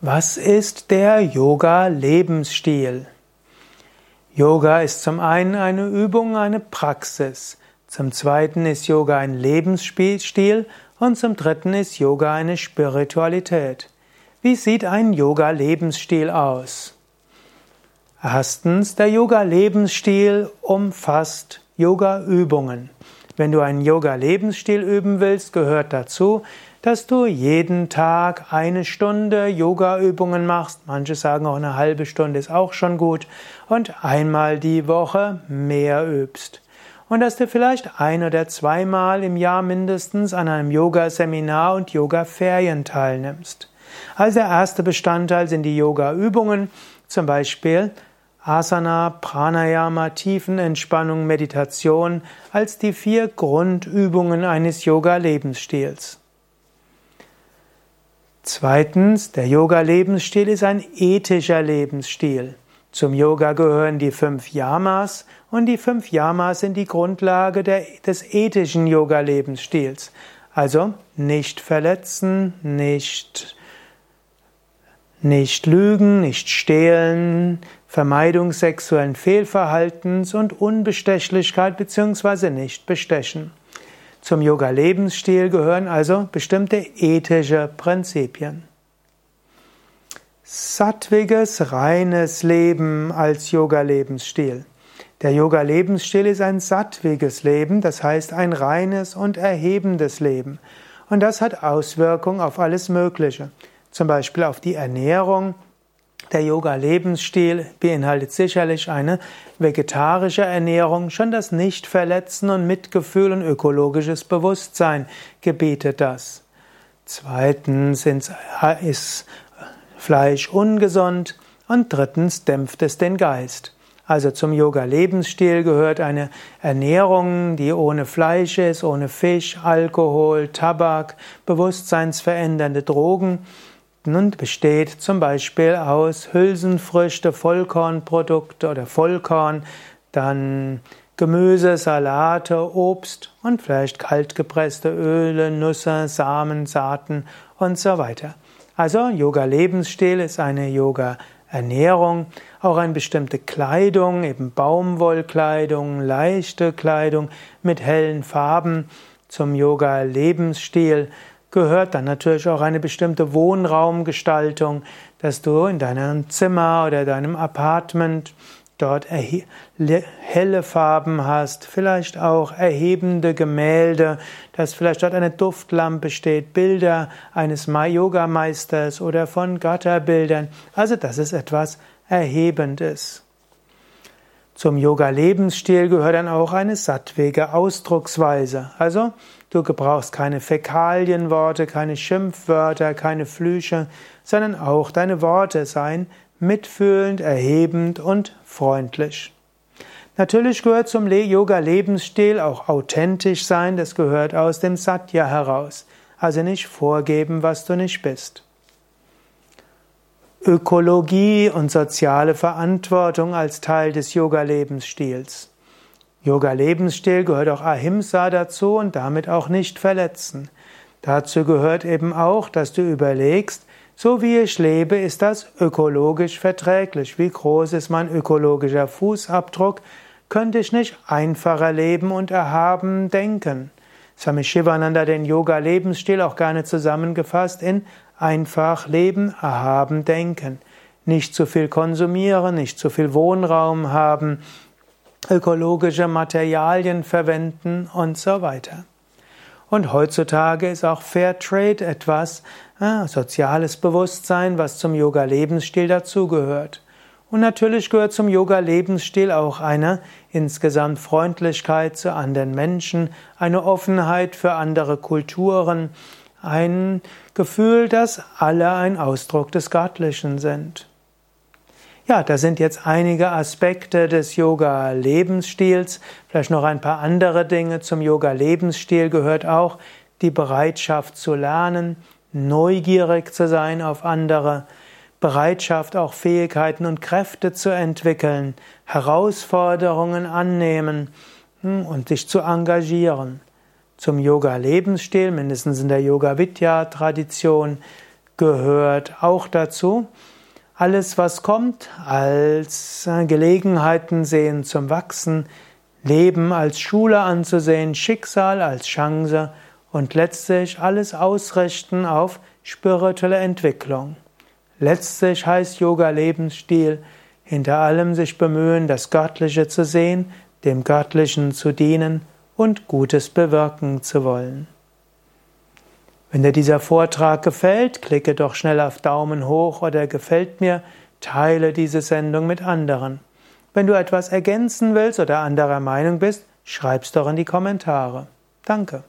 Was ist der Yoga-Lebensstil? Yoga ist zum einen eine Übung, eine Praxis. Zum zweiten ist Yoga ein Lebensstil und zum dritten ist Yoga eine Spiritualität. Wie sieht ein Yoga-Lebensstil aus? Erstens, der Yoga-Lebensstil umfasst Yoga-Übungen. Wenn du einen Yoga-Lebensstil üben willst, gehört dazu, dass du jeden Tag eine Stunde Yoga-Übungen machst. Manche sagen auch eine halbe Stunde ist auch schon gut. Und einmal die Woche mehr übst. Und dass du vielleicht ein oder zweimal im Jahr mindestens an einem Yoga-Seminar und Yoga-Ferien teilnimmst. Also der erste Bestandteil sind die Yoga-Übungen, zum Beispiel Asana, Pranayama, Tiefenentspannung, Meditation als die vier Grundübungen eines Yoga-Lebensstils. Zweitens, der Yoga-Lebensstil ist ein ethischer Lebensstil. Zum Yoga gehören die fünf Yamas und die fünf Yamas sind die Grundlage der, des ethischen Yoga-Lebensstils. Also nicht verletzen, nicht, nicht lügen, nicht stehlen, Vermeidung sexuellen Fehlverhaltens und Unbestechlichkeit bzw. nicht bestechen. Zum Yoga-Lebensstil gehören also bestimmte ethische Prinzipien. Sattwiges, reines Leben als Yoga-Lebensstil. Der Yoga-Lebensstil ist ein sattwiges Leben, das heißt ein reines und erhebendes Leben. Und das hat Auswirkungen auf alles Mögliche. Zum Beispiel auf die Ernährung, der Yoga-Lebensstil beinhaltet sicherlich eine vegetarische Ernährung, schon das Nichtverletzen und Mitgefühl und ökologisches Bewusstsein gebietet das. Zweitens ist Fleisch ungesund und drittens dämpft es den Geist. Also zum Yoga-Lebensstil gehört eine Ernährung, die ohne Fleisch ist, ohne Fisch, Alkohol, Tabak, bewusstseinsverändernde Drogen und besteht zum Beispiel aus Hülsenfrüchte, Vollkornprodukte oder Vollkorn, dann Gemüse, Salate, Obst und vielleicht kaltgepresste Öle, Nüsse, Samen, Saaten und so weiter. Also Yoga-Lebensstil ist eine Yoga-Ernährung, auch eine bestimmte Kleidung, eben Baumwollkleidung, leichte Kleidung mit hellen Farben zum Yoga-Lebensstil gehört dann natürlich auch eine bestimmte Wohnraumgestaltung, dass du in deinem Zimmer oder deinem Apartment dort helle Farben hast, vielleicht auch erhebende Gemälde, dass vielleicht dort eine Duftlampe steht, Bilder eines Yoga-Meisters oder von Götterbildern. Also, dass es etwas Erhebendes. Zum Yoga-Lebensstil gehört dann auch eine sattwege Ausdrucksweise. Also, du gebrauchst keine Fäkalienworte, keine Schimpfwörter, keine Flüche, sondern auch deine Worte seien mitfühlend, erhebend und freundlich. Natürlich gehört zum Yoga-Lebensstil auch authentisch sein, das gehört aus dem Satya heraus. Also nicht vorgeben, was du nicht bist. Ökologie und soziale Verantwortung als Teil des Yoga-Lebensstils. Yoga-Lebensstil gehört auch Ahimsa dazu und damit auch nicht verletzen. Dazu gehört eben auch, dass du überlegst, so wie ich lebe, ist das ökologisch verträglich. Wie groß ist mein ökologischer Fußabdruck? Könnte ich nicht einfacher leben und erhaben denken? Swami Shivananda den Yoga-Lebensstil auch gerne zusammengefasst in einfach leben, erhaben denken. Nicht zu viel konsumieren, nicht zu viel Wohnraum haben, ökologische Materialien verwenden und so weiter. Und heutzutage ist auch Fair Trade etwas, äh, soziales Bewusstsein, was zum Yoga-Lebensstil dazugehört. Und natürlich gehört zum Yoga-Lebensstil auch eine insgesamt Freundlichkeit zu anderen Menschen, eine Offenheit für andere Kulturen, ein Gefühl, dass alle ein Ausdruck des Göttlichen sind. Ja, da sind jetzt einige Aspekte des Yoga-Lebensstils, vielleicht noch ein paar andere Dinge. Zum Yoga-Lebensstil gehört auch die Bereitschaft zu lernen, neugierig zu sein auf andere, Bereitschaft, auch Fähigkeiten und Kräfte zu entwickeln, Herausforderungen annehmen hm, und sich zu engagieren. Zum Yoga-Lebensstil, mindestens in der Yoga-Vidya-Tradition, gehört auch dazu. Alles, was kommt, als Gelegenheiten sehen zum Wachsen, Leben als Schule anzusehen, Schicksal als Chance und letztlich alles ausrichten auf spirituelle Entwicklung. Letztlich heißt Yoga Lebensstil, hinter allem sich bemühen, das Göttliche zu sehen, dem Göttlichen zu dienen und Gutes bewirken zu wollen. Wenn dir dieser Vortrag gefällt, klicke doch schnell auf Daumen hoch oder gefällt mir, teile diese Sendung mit anderen. Wenn du etwas ergänzen willst oder anderer Meinung bist, schreib's doch in die Kommentare. Danke.